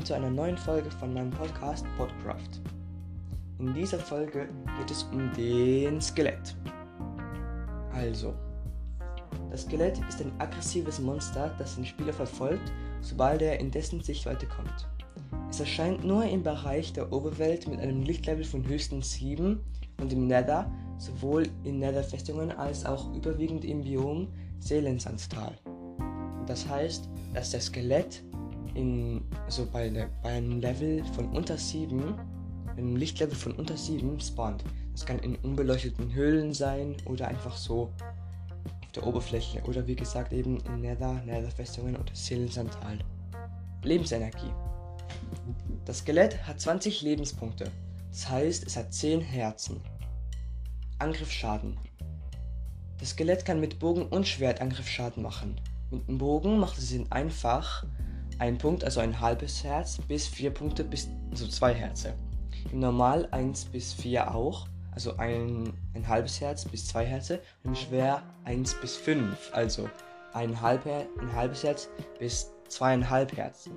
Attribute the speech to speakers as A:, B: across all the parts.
A: willkommen zu einer neuen Folge von meinem Podcast Podcraft. In dieser Folge geht es um den Skelett. Also, das Skelett ist ein aggressives Monster, das den Spieler verfolgt, sobald er in dessen Sichtweite kommt. Es erscheint nur im Bereich der Oberwelt mit einem Lichtlevel von höchstens 7 und im Nether, sowohl in Nether-Festungen als auch überwiegend im Biom Seelensandtal. Das heißt, dass das Skelett in, also bei, der, bei einem Level von unter 7, einem Lichtlevel von unter 7 spawnt. Das kann in unbeleuchteten Höhlen sein oder einfach so auf der Oberfläche oder wie gesagt eben in Nether, Nether-Festungen oder Seelensantal. Lebensenergie. Das Skelett hat 20 Lebenspunkte, das heißt es hat 10 Herzen. Angriffsschaden. Das Skelett kann mit Bogen und Schwert Angriffsschaden machen. Mit dem Bogen macht es ihn einfach ein Punkt, also ein halbes Herz, bis vier Punkte, bis also zwei Herze. Im Normal 1 bis 4 auch, also ein, ein halbes Herz bis zwei Herze. Im Schwer 1 bis 5, also ein, halb, ein halbes Herz bis zweieinhalb Herzen.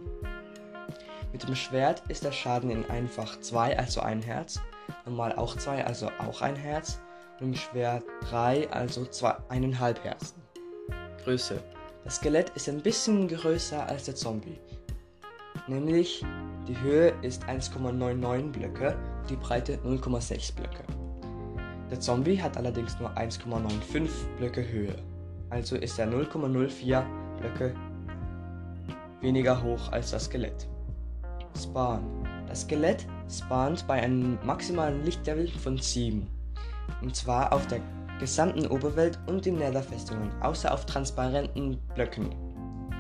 A: Mit dem Schwert ist der Schaden in einfach 2, also ein Herz, normal auch 2, also auch ein Herz, und im Schwert 3, also zwei, eineinhalb Herzen. Größe das Skelett ist ein bisschen größer als der Zombie. Nämlich die Höhe ist 1,99 Blöcke und die Breite 0,6 Blöcke. Der Zombie hat allerdings nur 1,95 Blöcke Höhe. Also ist er 0,04 Blöcke weniger hoch als das Skelett. Spawn. Das Skelett spawnt bei einem maximalen Lichtlevel von 7. Und zwar auf der gesamten Oberwelt und in Netherfestungen, außer auf transparenten Blöcken.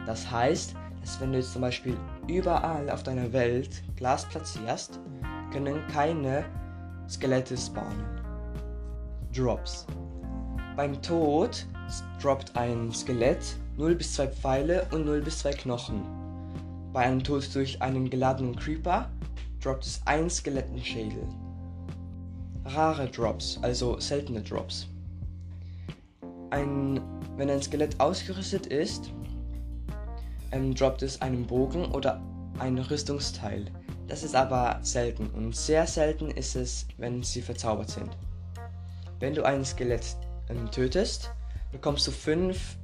A: Das heißt, dass wenn du jetzt zum Beispiel überall auf deiner Welt Glas platzierst, können keine Skelette spawnen. Drops. Beim Tod droppt ein Skelett 0 bis 2 Pfeile und 0 bis 2 Knochen. Bei einem Tod durch einen geladenen Creeper droppt es ein Skelettenschädel. Rare Drops, also seltene Drops ein, wenn ein Skelett ausgerüstet ist, ähm, droppt es einen Bogen oder ein Rüstungsteil. Das ist aber selten und sehr selten ist es, wenn sie verzaubert sind. Wenn du ein Skelett ähm, tötest, bekommst du 5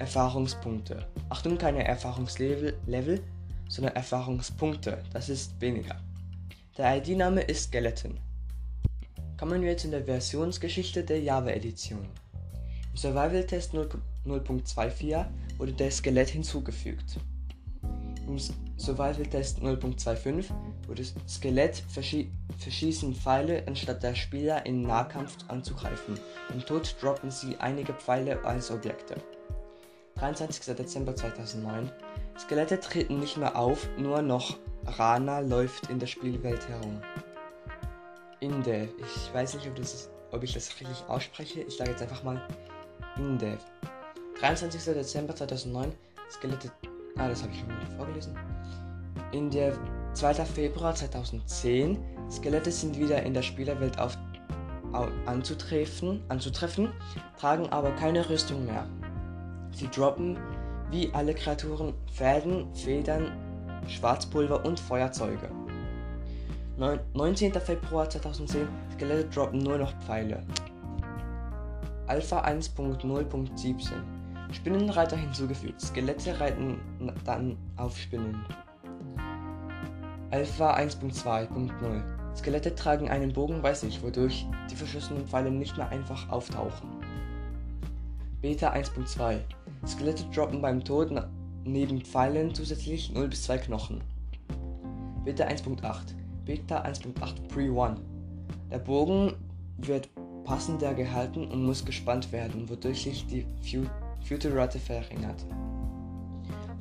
A: Erfahrungspunkte. Achtung, keine Erfahrungslevel, Level, sondern Erfahrungspunkte. Das ist weniger. Der ID-Name ist Skeleton. Kommen wir jetzt in der Versionsgeschichte der Java-Edition. Im Survival Test 0.24 wurde das Skelett hinzugefügt. Im Survival Test 0.25 wurde das Skelett verschi verschießen Pfeile, anstatt der Spieler in Nahkampf anzugreifen. Im Tod droppen sie einige Pfeile als Objekte. 23. Dezember 2009. Skelette treten nicht mehr auf, nur noch Rana läuft in der Spielwelt herum. Inde, ich weiß nicht, ob, das, ob ich das richtig ausspreche. Ich sage jetzt einfach mal InDev. 23. Dezember 2009, Skelette. Ah, das habe ich schon mal vorgelesen. In der 2. Februar 2010, Skelette sind wieder in der Spielerwelt auf, auf, anzutreffen, anzutreffen, tragen aber keine Rüstung mehr. Sie droppen wie alle Kreaturen Fäden, Federn, Schwarzpulver und Feuerzeuge. 19. Februar 2010, Skelette droppen nur noch Pfeile. Alpha 1.0.17 Spinnenreiter hinzugefügt. Skelette reiten dann auf Spinnen. Alpha 1.2.0 Skelette tragen einen Bogen bei sich, wodurch die verschossenen Pfeile nicht mehr einfach auftauchen. Beta 1.2 Skelette droppen beim Tod neben Pfeilen zusätzlich 0 bis 2 Knochen. Beta 1.8 Beta 1.8 Pre-1 Der Bogen wird passender gehalten und muss gespannt werden, wodurch sich die Future-Rate verringert.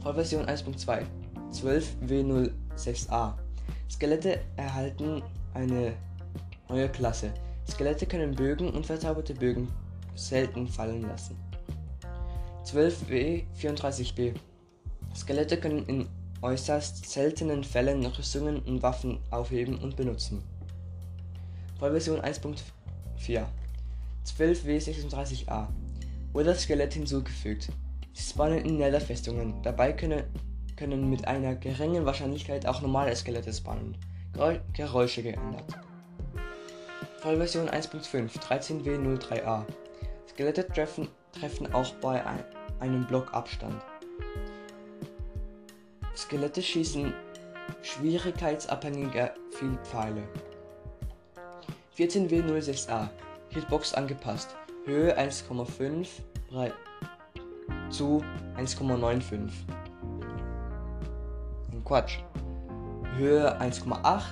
A: Vollversion 1.2 12W06A Skelette erhalten eine neue Klasse. Skelette können Bögen und verzauberte Bögen selten fallen lassen. 12W34B Skelette können in äußerst seltenen Fällen Rüstungen und Waffen aufheben und benutzen. Vollversion 1.4 4. 12W36A wurde das Skelett hinzugefügt. Sie spawnen in Nether-Festungen. Dabei können können mit einer geringen Wahrscheinlichkeit auch normale Skelette spawnen. Geräusche geändert. Vollversion 1.5 13W03A. Skelette treffen, treffen auch bei ein, einem Block Abstand. Skelette schießen schwierigkeitsabhängige Vielpfeile. 14W06A. Hitbox angepasst. Höhe 1,5 zu 1,95. Quatsch. Höhe 1,8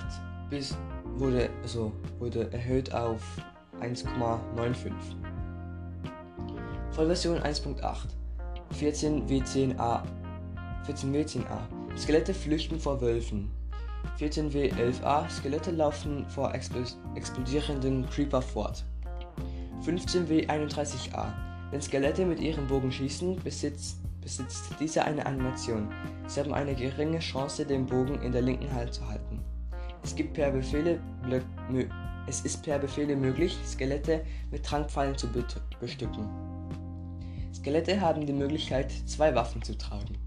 A: bis wurde also wurde erhöht auf 1,95. Vollversion 1.8 14 W10A 14 W10A Skelette flüchten vor Wölfen 14 W11A Skelette laufen vor explodierenden Creeper fort 15 W31A Wenn Skelette mit ihrem Bogen schießen, besitzt, besitzt diese eine Animation. Sie haben eine geringe Chance, den Bogen in der linken Hand zu halten. Es, gibt per Befehle, es ist per Befehle möglich, Skelette mit Trankpfeilen zu bestücken. Skelette haben die Möglichkeit, zwei Waffen zu tragen.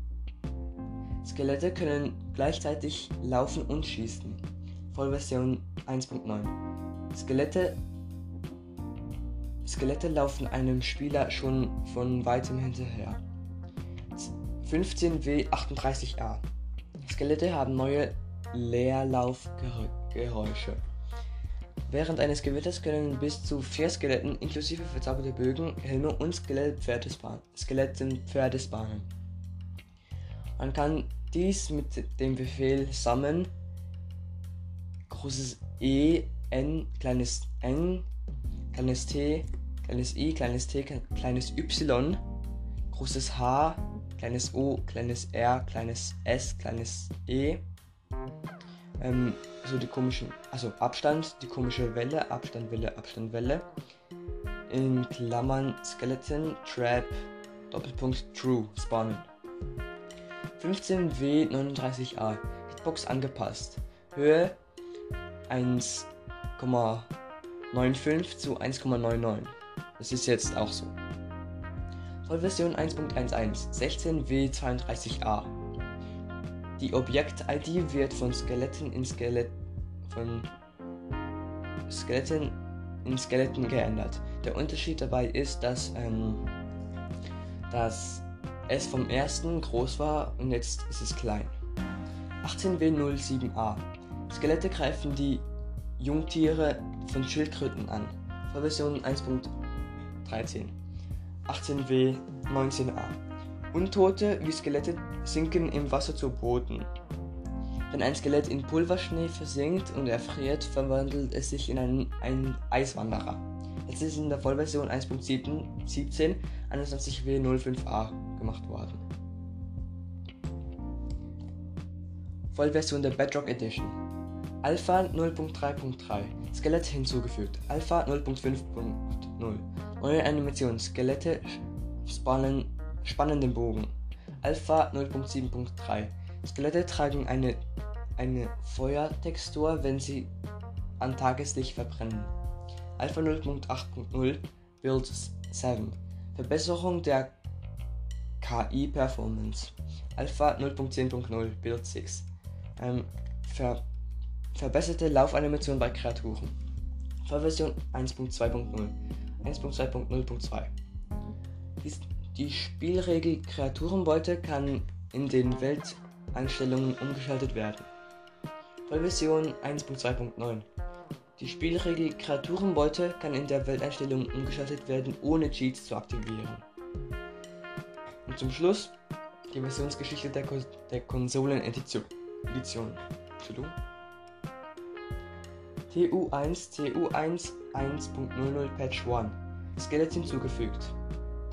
A: Skelette können gleichzeitig laufen und schießen. Vollversion 1.9. Skelette, Skelette laufen einem Spieler schon von weitem hinterher. 15W38A. Skelette haben neue Leerlaufgeräusche. Während eines Gewitters können bis zu vier Skeletten inklusive verzauberte Bögen, Helme und Skelettenpferde spawnen. Man kann dies mit dem Befehl Summon großes E, N, kleines N, kleines T, kleines I, kleines T, kleines Y, großes H, kleines O, kleines R, kleines S, kleines E, ähm, so die komischen, also Abstand, die komische Welle, Abstand, Welle, Abstand, Welle. In Klammern Skeleton, Trap, Doppelpunkt True, Spawnen. 15W39A, Hitbox angepasst. Höhe 1,95 zu 1,99. Das ist jetzt auch so. Vollversion 1.11, 16W32A. Die Objekt-ID wird von Skeletten in Skelett von Skeletten in Skeletten geändert. Der Unterschied dabei ist, dass, ähm, dass es vom ersten groß war und jetzt ist es klein. 18W07A. Skelette greifen die Jungtiere von Schildkröten an. Version 1.13. 18W19A. Untote wie Skelette sinken im Wasser zu Boden. Wenn ein Skelett in Pulverschnee versinkt und erfriert, verwandelt es sich in einen, einen Eiswanderer. Es ist in der Vollversion 1.17 21W05A gemacht worden. Vollversion der Bedrock Edition. Alpha 0.3.3 Skelett hinzugefügt. Alpha 0.5.0 Neue Animation. Skelette spannen spannenden Bogen. Alpha 0.7.3 Skelette tragen eine, eine Feuertextur, wenn sie an Tageslicht verbrennen. Alpha 0.8.0 Build 7 Verbesserung der KI-Performance. Alpha 0.10.0 Build 6 ähm, ver verbesserte Laufanimation bei Kreaturen. Version 1.2.0 1.2.0.2 die Spielregel Kreaturenbeute kann in den Welteinstellungen umgeschaltet werden. Vollversion 1.2.9 Die Spielregel Kreaturenbeute kann in der Welteinstellung umgeschaltet werden, ohne Cheats zu aktivieren. Und zum Schluss die Versionsgeschichte der, Ko der Konsolen-Edition. TU1 TU1 1.00 Patch 1 Skelett hinzugefügt.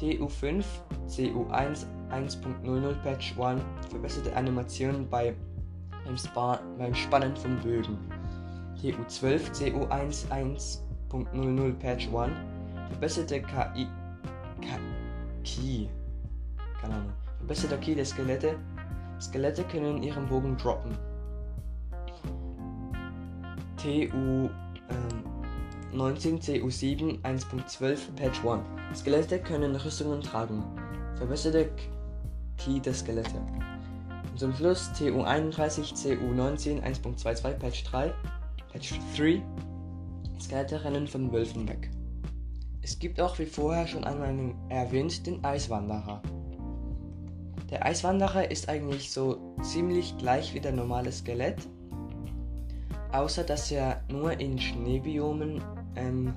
A: TU5 CU1 1.00 Patch 1 verbesserte Animationen bei, beim, beim Spannen von Bögen. TU12 CU1 1.00 Patch 1 verbesserte KI Key. Keine Ahnung. Verbesserte Key der Skelette. Skelette können ihren Bogen droppen. TU ähm, 19CU7 1.12 Patch 1. Skelette können Rüstungen tragen. Verbesserte Key der Skelette. zum Schluss TU31, CU19, 1.22, Patch 3, Patch 3, Skeletterrennen von Wölfen weg. Es gibt auch, wie vorher schon einmal erwähnt, den Eiswanderer. Der Eiswanderer ist eigentlich so ziemlich gleich wie der normale Skelett, außer dass er nur in Schneebiomen ähm,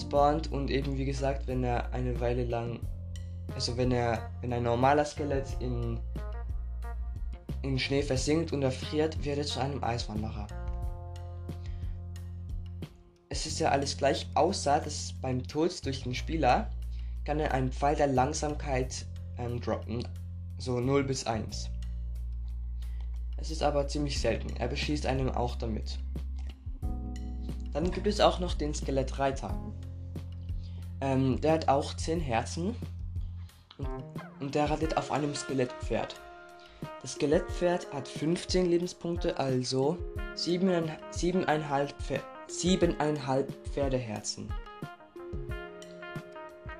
A: spawnt und eben wie gesagt, wenn er eine Weile lang, also wenn er, wenn ein normaler Skelett in, in Schnee versinkt und erfriert, wird er zu einem Eiswanderer. Es ist ja alles gleich, außer dass beim Tod durch den Spieler kann er einen Pfeil der Langsamkeit ähm, droppen, so 0 bis 1. Es ist aber ziemlich selten, er beschießt einem auch damit. Dann gibt es auch noch den Skelettreiter. Ähm, der hat auch 10 Herzen und, der reitet auf einem Skelettpferd. Das Skelettpferd hat 15 Lebenspunkte, also 7,5 Pferd siebeneinhalb Pferdeherzen.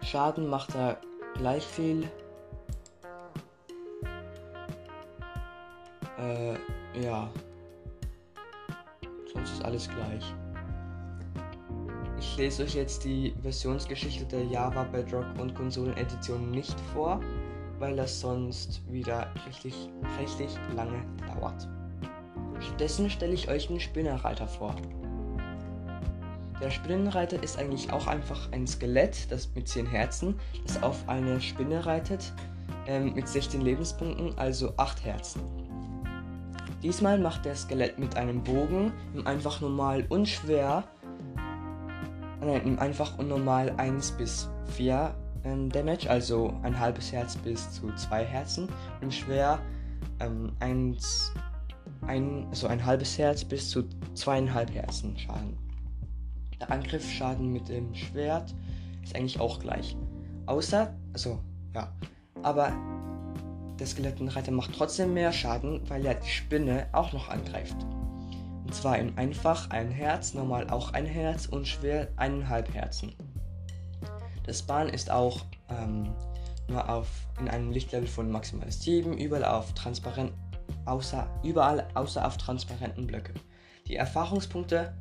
A: Schaden macht er gleich viel. Äh, ja. Sonst ist alles gleich. Ich lese euch jetzt die Versionsgeschichte der Java Bedrock und Konsolen-Edition nicht vor, weil das sonst wieder richtig, richtig lange dauert. Stattdessen stelle ich euch den Spinnerreiter vor. Der Spinnenreiter ist eigentlich auch einfach ein Skelett, das mit 10 Herzen, das auf eine Spinne reitet, ähm, mit 16 Lebenspunkten, also 8 Herzen. Diesmal macht der Skelett mit einem Bogen im einfach normal und schwer, nein, im einfach und normal 1 bis 4 ähm, Damage, also ein halbes Herz bis zu 2 Herzen, und schwer ähm, 1, ein, also ein halbes Herz bis zu zweieinhalb Herzen Schaden. Der Angriffsschaden mit dem Schwert ist eigentlich auch gleich. Außer, also, ja. Aber der Skelettenreiter macht trotzdem mehr Schaden, weil er die Spinne auch noch angreift. Und zwar in einfach ein Herz, normal auch ein Herz und schwer eineinhalb Herzen. Das Bahn ist auch ähm, nur auf in einem Lichtlevel von maximal 7, überall auf transparent, außer, überall außer auf transparenten Blöcke. Die Erfahrungspunkte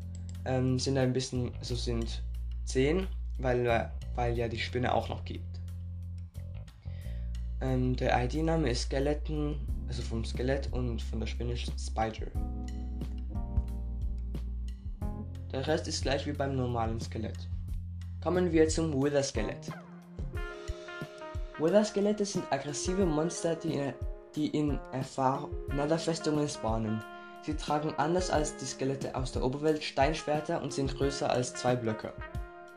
A: ähm, sind ein bisschen, also sind 10, weil, weil ja die Spinne auch noch gibt. Ähm, der ID-Name ist Skeleton, also vom Skelett und von der Spinne Spider. Der Rest ist gleich wie beim normalen Skelett. Kommen wir zum Wither-Skelett. Wither-Skelette sind aggressive Monster, die in, die in Netherfestungen spawnen. Sie tragen anders als die Skelette aus der Oberwelt Steinschwerter und sind größer als zwei Blöcke.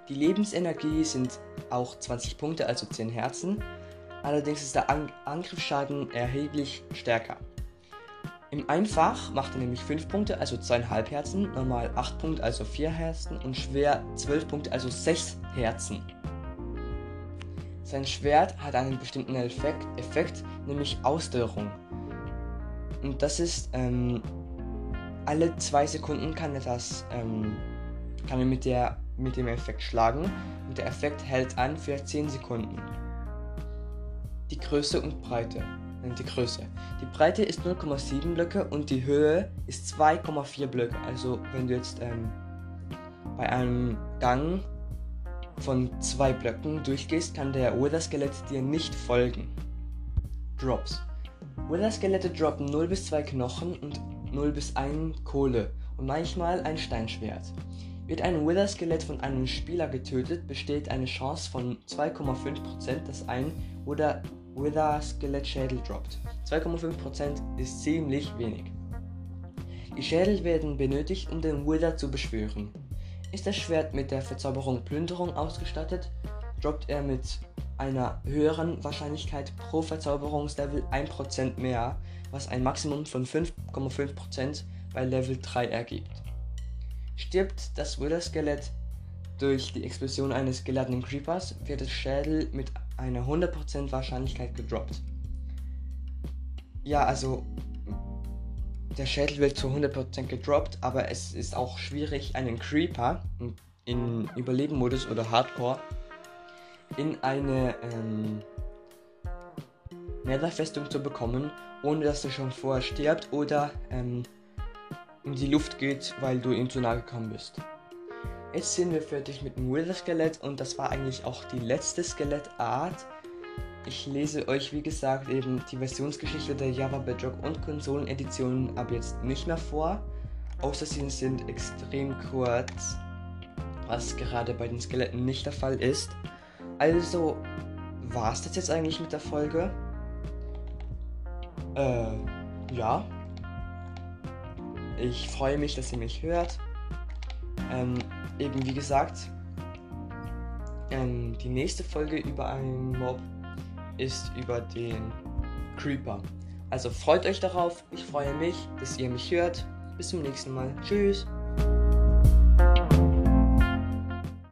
A: Die Lebensenergie sind auch 20 Punkte, also 10 Herzen. Allerdings ist der An Angriffsschaden erheblich stärker. Im Einfach macht er nämlich 5 Punkte, also 2,5 Herzen, normal 8 Punkte, also 4 Herzen und schwer 12 Punkte, also 6 Herzen. Sein Schwert hat einen bestimmten Effekt, Effekt nämlich Ausdauerung. Und das ist ähm, alle zwei Sekunden kann er das ähm, kann er mit, der, mit dem Effekt schlagen und der Effekt hält an für 10 Sekunden. Die Größe und Breite. Äh, die Größe. Die Breite ist 0,7 Blöcke und die Höhe ist 2,4 Blöcke. Also wenn du jetzt ähm, bei einem Gang von zwei Blöcken durchgehst, kann der Wither-Skelett dir nicht folgen. Drops. Wither-Skelette droppen 0 bis 2 Knochen und 0 bis 1 Kohle und manchmal ein Steinschwert. Wird ein Wither-Skelett von einem Spieler getötet, besteht eine Chance von 2,5%, dass ein Wither-Skelett-Schädel droppt. 2,5% ist ziemlich wenig. Die Schädel werden benötigt, um den Wither zu beschwören. Ist das Schwert mit der Verzauberung Plünderung ausgestattet, droppt er mit einer höheren Wahrscheinlichkeit pro Verzauberungslevel 1% mehr, was ein Maximum von 5,5% bei Level 3 ergibt. Stirbt das Wither-Skelett durch die Explosion eines geladenen Creepers, wird das Schädel mit einer 100% Wahrscheinlichkeit gedroppt. Ja, also der Schädel wird zu 100% gedroppt, aber es ist auch schwierig, einen Creeper in Überleben-Modus oder Hardcore in eine ähm, Netherfestung zu bekommen, ohne dass er schon vorher stirbt oder ähm, in die Luft geht, weil du ihm zu nahe gekommen bist. Jetzt sind wir fertig mit dem Wither-Skelett und das war eigentlich auch die letzte Skelettart. Ich lese euch wie gesagt eben die Versionsgeschichte der Java Bedrock und Konsoleneditionen ab jetzt nicht mehr vor, außer sie sind extrem kurz, was gerade bei den Skeletten nicht der Fall ist. Also war es das jetzt eigentlich mit der Folge? Äh, ja. Ich freue mich, dass ihr mich hört. Ähm, eben wie gesagt, ähm, die nächste Folge über einen Mob ist über den Creeper. Also freut euch darauf. Ich freue mich, dass ihr mich hört. Bis zum nächsten Mal. Tschüss.